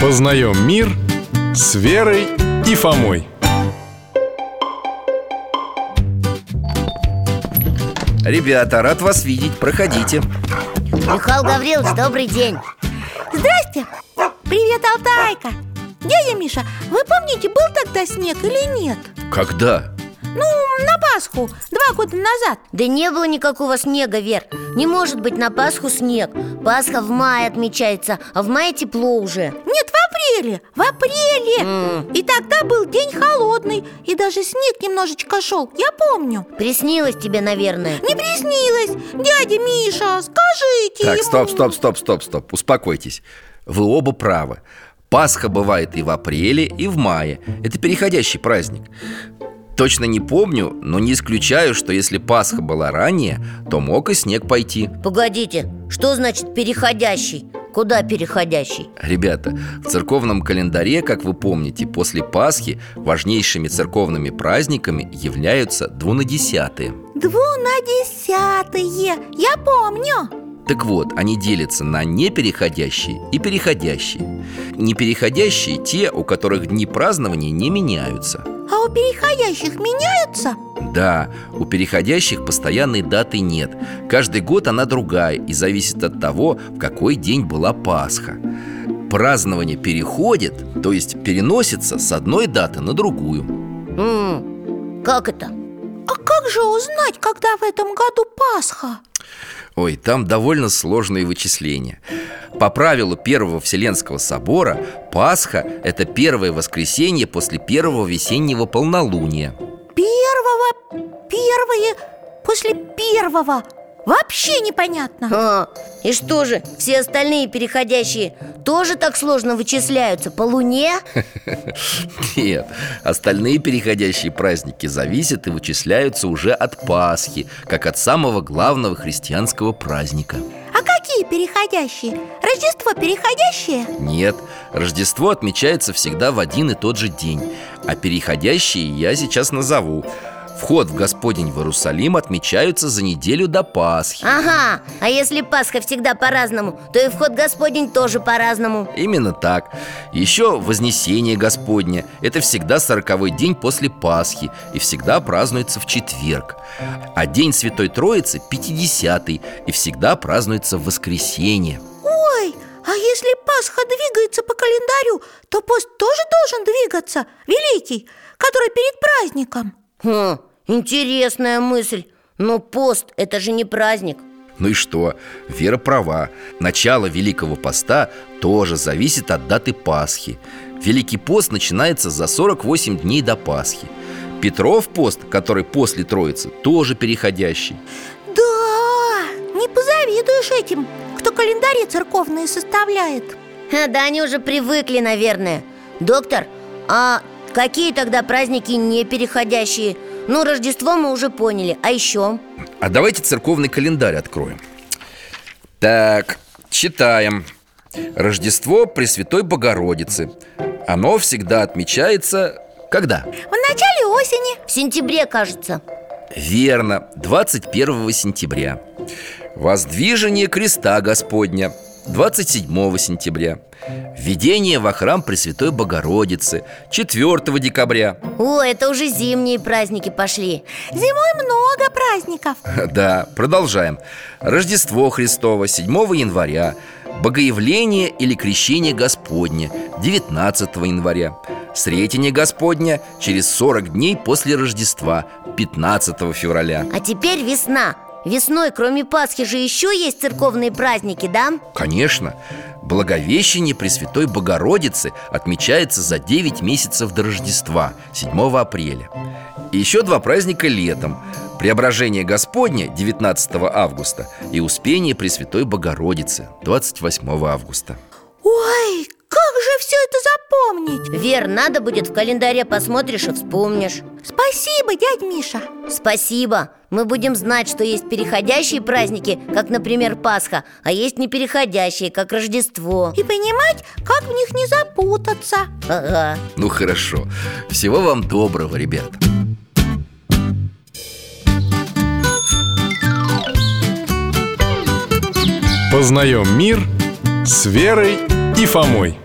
Познаем мир с Верой и Фомой Ребята, рад вас видеть, проходите Михаил Гаврилович, добрый день Здрасте! Привет, Алтайка! Дядя Миша, вы помните, был тогда снег или нет? Когда? Ну, на Пасху, два года назад. Да не было никакого снега, Вер. Не может быть на Пасху снег. Пасха в мае отмечается, а в мае тепло уже. Нет, в апреле, в апреле. М. И тогда был день холодный И даже снег немножечко шел, я помню. Приснилось тебе, наверное? Не приснилось, дядя Миша, скажите Так, ему. стоп, стоп, стоп, стоп, стоп, успокойтесь. Вы оба правы. Пасха бывает и в апреле, и в мае. Это переходящий праздник Точно не помню, но не исключаю, что если Пасха была ранее, то мог и снег пойти. Погодите, что значит переходящий? Куда переходящий? Ребята, в церковном календаре, как вы помните, после Пасхи важнейшими церковными праздниками являются двунадесятые. Двунадесятые, я помню! Так вот, они делятся на непереходящие и переходящие. Непереходящие – те, у которых дни празднования не меняются у переходящих меняются? Да, у переходящих постоянной даты нет Каждый год она другая и зависит от того, в какой день была Пасха Празднование переходит, то есть переносится с одной даты на другую М, Как это? А как же узнать, когда в этом году Пасха? Ой, там довольно сложные вычисления По правилу Первого Вселенского собора Пасха – это первое воскресенье после первого весеннего полнолуния. Первого, первое, после первого? Вообще непонятно. А, и что же, все остальные переходящие тоже так сложно вычисляются по луне? Нет, остальные переходящие праздники зависят и вычисляются уже от Пасхи Как от самого главного христианского праздника какие переходящие? Рождество переходящее? Нет, Рождество отмечается всегда в один и тот же день А переходящие я сейчас назову Вход в Господень в Иерусалим отмечаются за неделю до Пасхи. Ага, а если Пасха всегда по-разному, то и вход Господень тоже по-разному. Именно так. Еще Вознесение Господне. Это всегда сороковой день после Пасхи И всегда празднуется в четверг. А День Святой Троицы – пятидесятый И всегда празднуется в воскресенье. Ой, а если Пасха двигается по календарю, то пост тоже должен двигаться, великий, который перед праздником. Хм, интересная мысль. Но пост – это же не праздник. Ну и что? Вера права. Начало Великого Поста тоже зависит от даты Пасхи. Великий пост начинается за 48 дней до Пасхи. Петров пост, который после Троицы, тоже переходящий. Да, не позавидуешь этим, кто календари церковные составляет. Ха, Да они уже привыкли, наверное. Доктор, а какие тогда праздники не переходящие? Ну, Рождество мы уже поняли, а еще? А давайте церковный календарь откроем. Так, читаем. Рождество Пресвятой Богородицы. Оно всегда отмечается... Когда? В начале осени. В сентябре, кажется. Верно, 21 сентября. Воздвижение креста Господня 27 сентября. Введение во храм Пресвятой Богородицы 4 декабря. О, это уже зимние праздники пошли. Зимой много праздников. Да, продолжаем. Рождество Христово 7 января. Богоявление или крещение Господне 19 января. Сретение Господня через 40 дней после Рождества 15 февраля. А теперь весна Весной, кроме Пасхи, же еще есть церковные праздники, да? Конечно, Благовещение Пресвятой Богородицы отмечается за 9 месяцев до Рождества, 7 апреля. И еще два праздника летом. Преображение Господне 19 августа и Успение Пресвятой Богородицы 28 августа. Ой, как же все это запомнить? Вер, надо будет в календаре посмотришь и вспомнишь. Спасибо, дядь Миша. Спасибо. Мы будем знать, что есть переходящие праздники, как, например, Пасха А есть непереходящие, как Рождество. И понимать, как в них не запутаться. Ага. Ну хорошо, всего вам доброго, ребят. Познаем мир с Верой и Фомой